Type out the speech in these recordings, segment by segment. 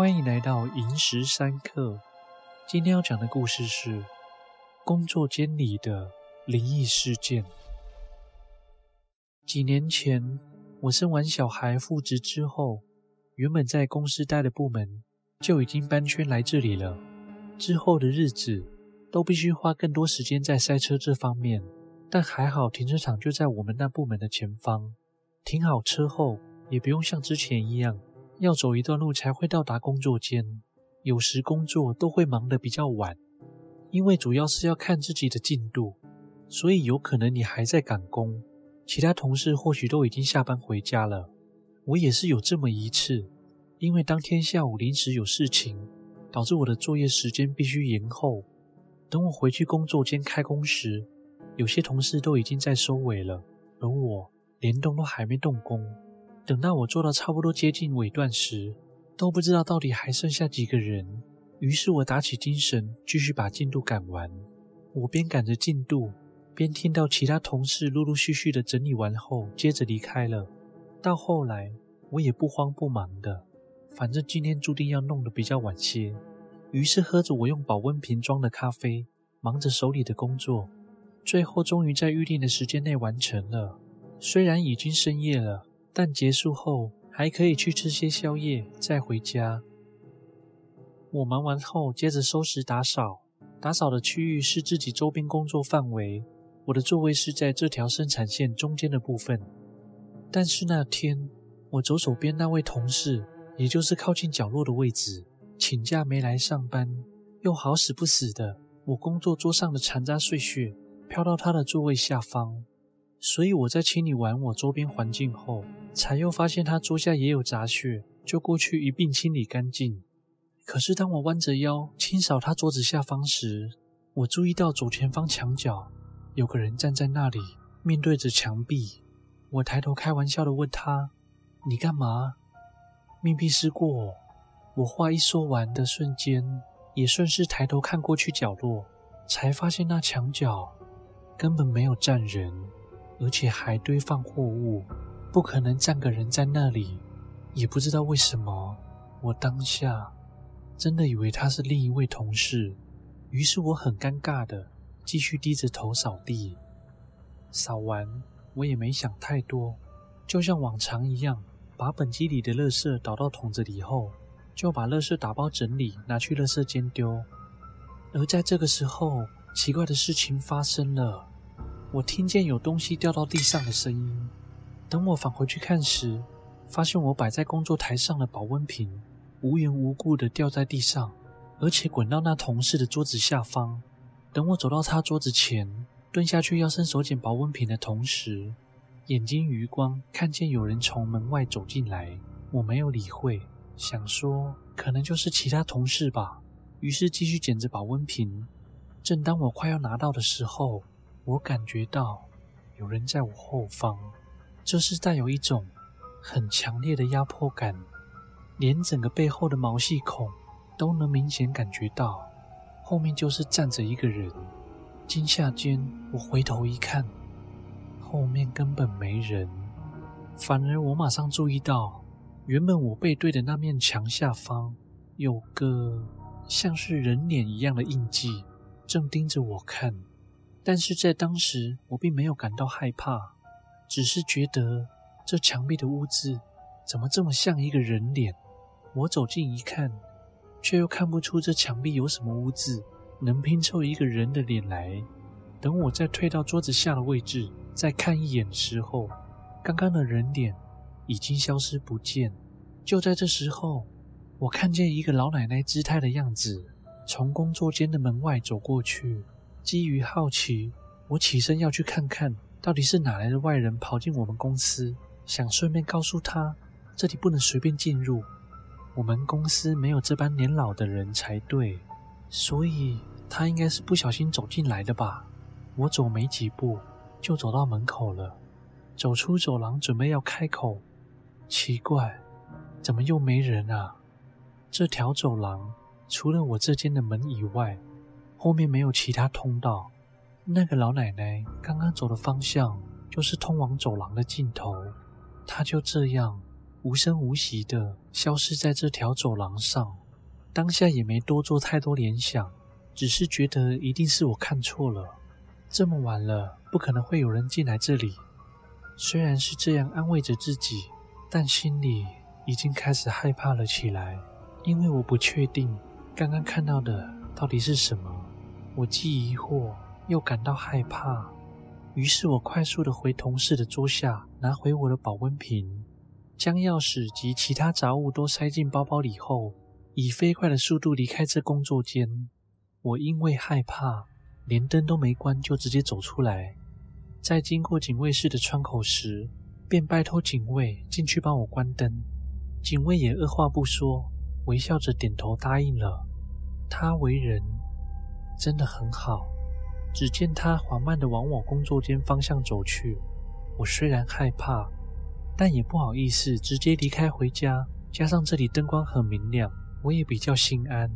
欢迎来到萤石三刻。今天要讲的故事是工作间里的灵异事件。几年前，我生完小孩复职之后，原本在公司待的部门就已经搬迁来这里了。之后的日子都必须花更多时间在塞车这方面，但还好停车场就在我们那部门的前方，停好车后也不用像之前一样。要走一段路才会到达工作间，有时工作都会忙得比较晚，因为主要是要看自己的进度，所以有可能你还在赶工，其他同事或许都已经下班回家了。我也是有这么一次，因为当天下午临时有事情，导致我的作业时间必须延后。等我回去工作间开工时，有些同事都已经在收尾了，而我连动都还没动工。等到我做到差不多接近尾段时，都不知道到底还剩下几个人。于是我打起精神，继续把进度赶完。我边赶着进度，边听到其他同事陆陆续续的整理完后，接着离开了。到后来，我也不慌不忙的，反正今天注定要弄得比较晚些。于是喝着我用保温瓶装的咖啡，忙着手里的工作，最后终于在预定的时间内完成了。虽然已经深夜了。但结束后还可以去吃些宵夜，再回家。我忙完后，接着收拾打扫。打扫的区域是自己周边工作范围，我的座位是在这条生产线中间的部分。但是那天，我左手边那位同事，也就是靠近角落的位置，请假没来上班，又好死不死的，我工作桌上的残渣碎屑飘到他的座位下方。所以我在清理完我周边环境后，才又发现他桌下也有杂屑，就过去一并清理干净。可是当我弯着腰清扫他桌子下方时，我注意到左前方墙角有个人站在那里，面对着墙壁。我抬头开玩笑的问他：“你干嘛？”面壁思过。我话一说完的瞬间，也顺势抬头看过去角落，才发现那墙角根本没有站人。而且还堆放货物，不可能站个人在那里。也不知道为什么，我当下真的以为他是另一位同事。于是我很尴尬的继续低着头扫地。扫完，我也没想太多，就像往常一样，把本机里的垃圾倒到桶子里后，就把垃圾打包整理，拿去垃圾间丢。而在这个时候，奇怪的事情发生了。我听见有东西掉到地上的声音。等我返回去看时，发现我摆在工作台上的保温瓶无缘无故的掉在地上，而且滚到那同事的桌子下方。等我走到他桌子前，蹲下去要伸手捡保温瓶的同时，眼睛余光看见有人从门外走进来。我没有理会，想说可能就是其他同事吧，于是继续捡着保温瓶。正当我快要拿到的时候，我感觉到有人在我后方，这是带有一种很强烈的压迫感，连整个背后的毛细孔都能明显感觉到。后面就是站着一个人，惊吓间我回头一看，后面根本没人，反而我马上注意到，原本我背对的那面墙下方有个像是人脸一样的印记，正盯着我看。但是在当时，我并没有感到害怕，只是觉得这墙壁的污渍怎么这么像一个人脸？我走近一看，却又看不出这墙壁有什么污渍能拼凑一个人的脸来。等我再退到桌子下的位置，再看一眼的时候，刚刚的人脸已经消失不见。就在这时候，我看见一个老奶奶姿态的样子从工作间的门外走过去。基于好奇，我起身要去看看，到底是哪来的外人跑进我们公司，想顺便告诉他，这里不能随便进入，我们公司没有这般年老的人才对，所以他应该是不小心走进来的吧。我走没几步，就走到门口了，走出走廊准备要开口，奇怪，怎么又没人啊？这条走廊除了我这间的门以外，后面没有其他通道，那个老奶奶刚刚走的方向就是通往走廊的尽头。她就这样无声无息地消失在这条走廊上。当下也没多做太多联想，只是觉得一定是我看错了。这么晚了，不可能会有人进来这里。虽然是这样安慰着自己，但心里已经开始害怕了起来，因为我不确定刚刚看到的到底是什么。我既疑惑又感到害怕，于是我快速地回同事的桌下，拿回我的保温瓶，将钥匙及其他杂物都塞进包包里后，以飞快的速度离开这工作间。我因为害怕，连灯都没关就直接走出来。在经过警卫室的窗口时，便拜托警卫进去帮我关灯。警卫也二话不说，微笑着点头答应了。他为人真的很好。只见他缓慢地往我工作间方向走去。我虽然害怕，但也不好意思直接离开回家。加上这里灯光很明亮。我也比较心安，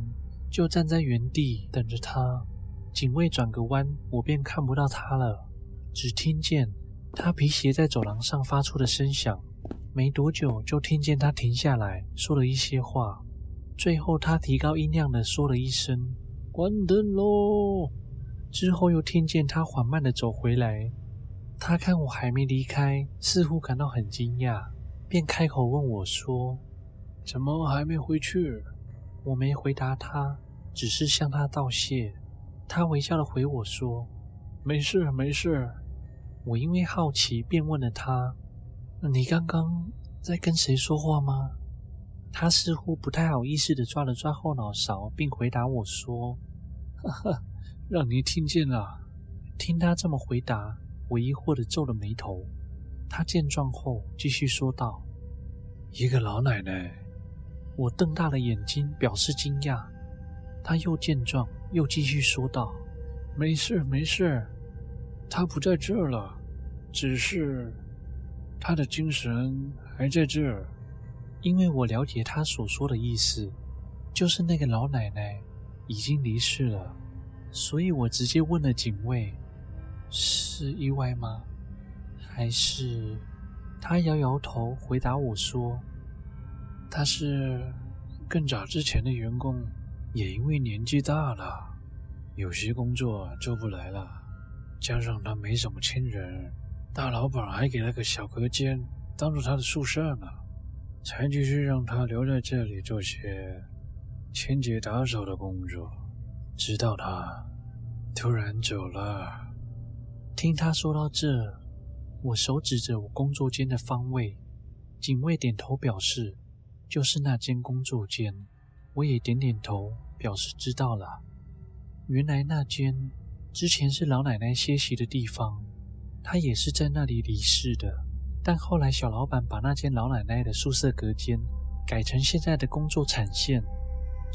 就站在原地等着他。警卫转个弯，我便看不到他了，只听见他皮鞋在走廊上发出的声响。没多久，就听见他停下来说了一些话，最后他提高音量的说了一声“关灯喽”，之后又听见他缓慢的走回来。他看我还没离开，似乎感到很惊讶，便开口问我说：“怎么还没回去？”我没回答他，只是向他道谢。他微笑的回我说：“没事，没事。”我因为好奇，便问了他：“你刚刚在跟谁说话吗？”他似乎不太好意思的抓了抓后脑勺，并回答我说：“哈哈，让你听见了。”听他这么回答，我疑惑的皱了眉头。他见状后，继续说道：“一个老奶奶。”我瞪大了眼睛，表示惊讶。他又见状，又继续说道：“没事，没事，他不在这儿了，只是他的精神还在这儿。”因为我了解他所说的意思，就是那个老奶奶已经离世了，所以我直接问了警卫：“是意外吗？还是……”他摇摇头，回答我说。他是更早之前的员工，也因为年纪大了，有些工作做不来了，加上他没什么亲人，大老板还给了个小隔间当做他的宿舍呢，才继续让他留在这里做些清洁打扫的工作，直到他突然走了。听他说到这，我手指着我工作间的方位，警卫点头表示。就是那间工作间，我也点点头，表示知道了。原来那间之前是老奶奶歇息的地方，她也是在那里离世的。但后来小老板把那间老奶奶的宿舍隔间改成现在的工作产线，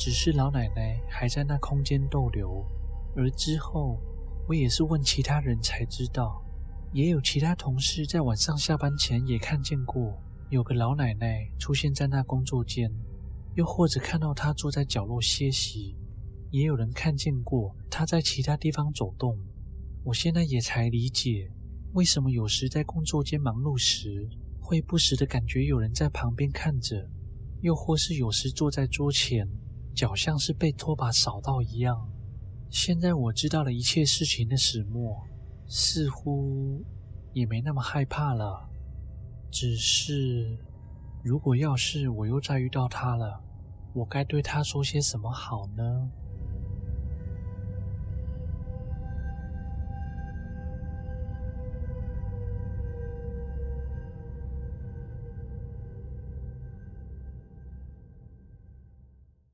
只是老奶奶还在那空间逗留。而之后，我也是问其他人才知道，也有其他同事在晚上下班前也看见过。有个老奶奶出现在那工作间，又或者看到她坐在角落歇息，也有人看见过她在其他地方走动。我现在也才理解，为什么有时在工作间忙碌时，会不时的感觉有人在旁边看着，又或是有时坐在桌前，脚像是被拖把扫到一样。现在我知道了一切事情的始末，似乎也没那么害怕了。只是，如果要是我又再遇到他了，我该对他说些什么好呢？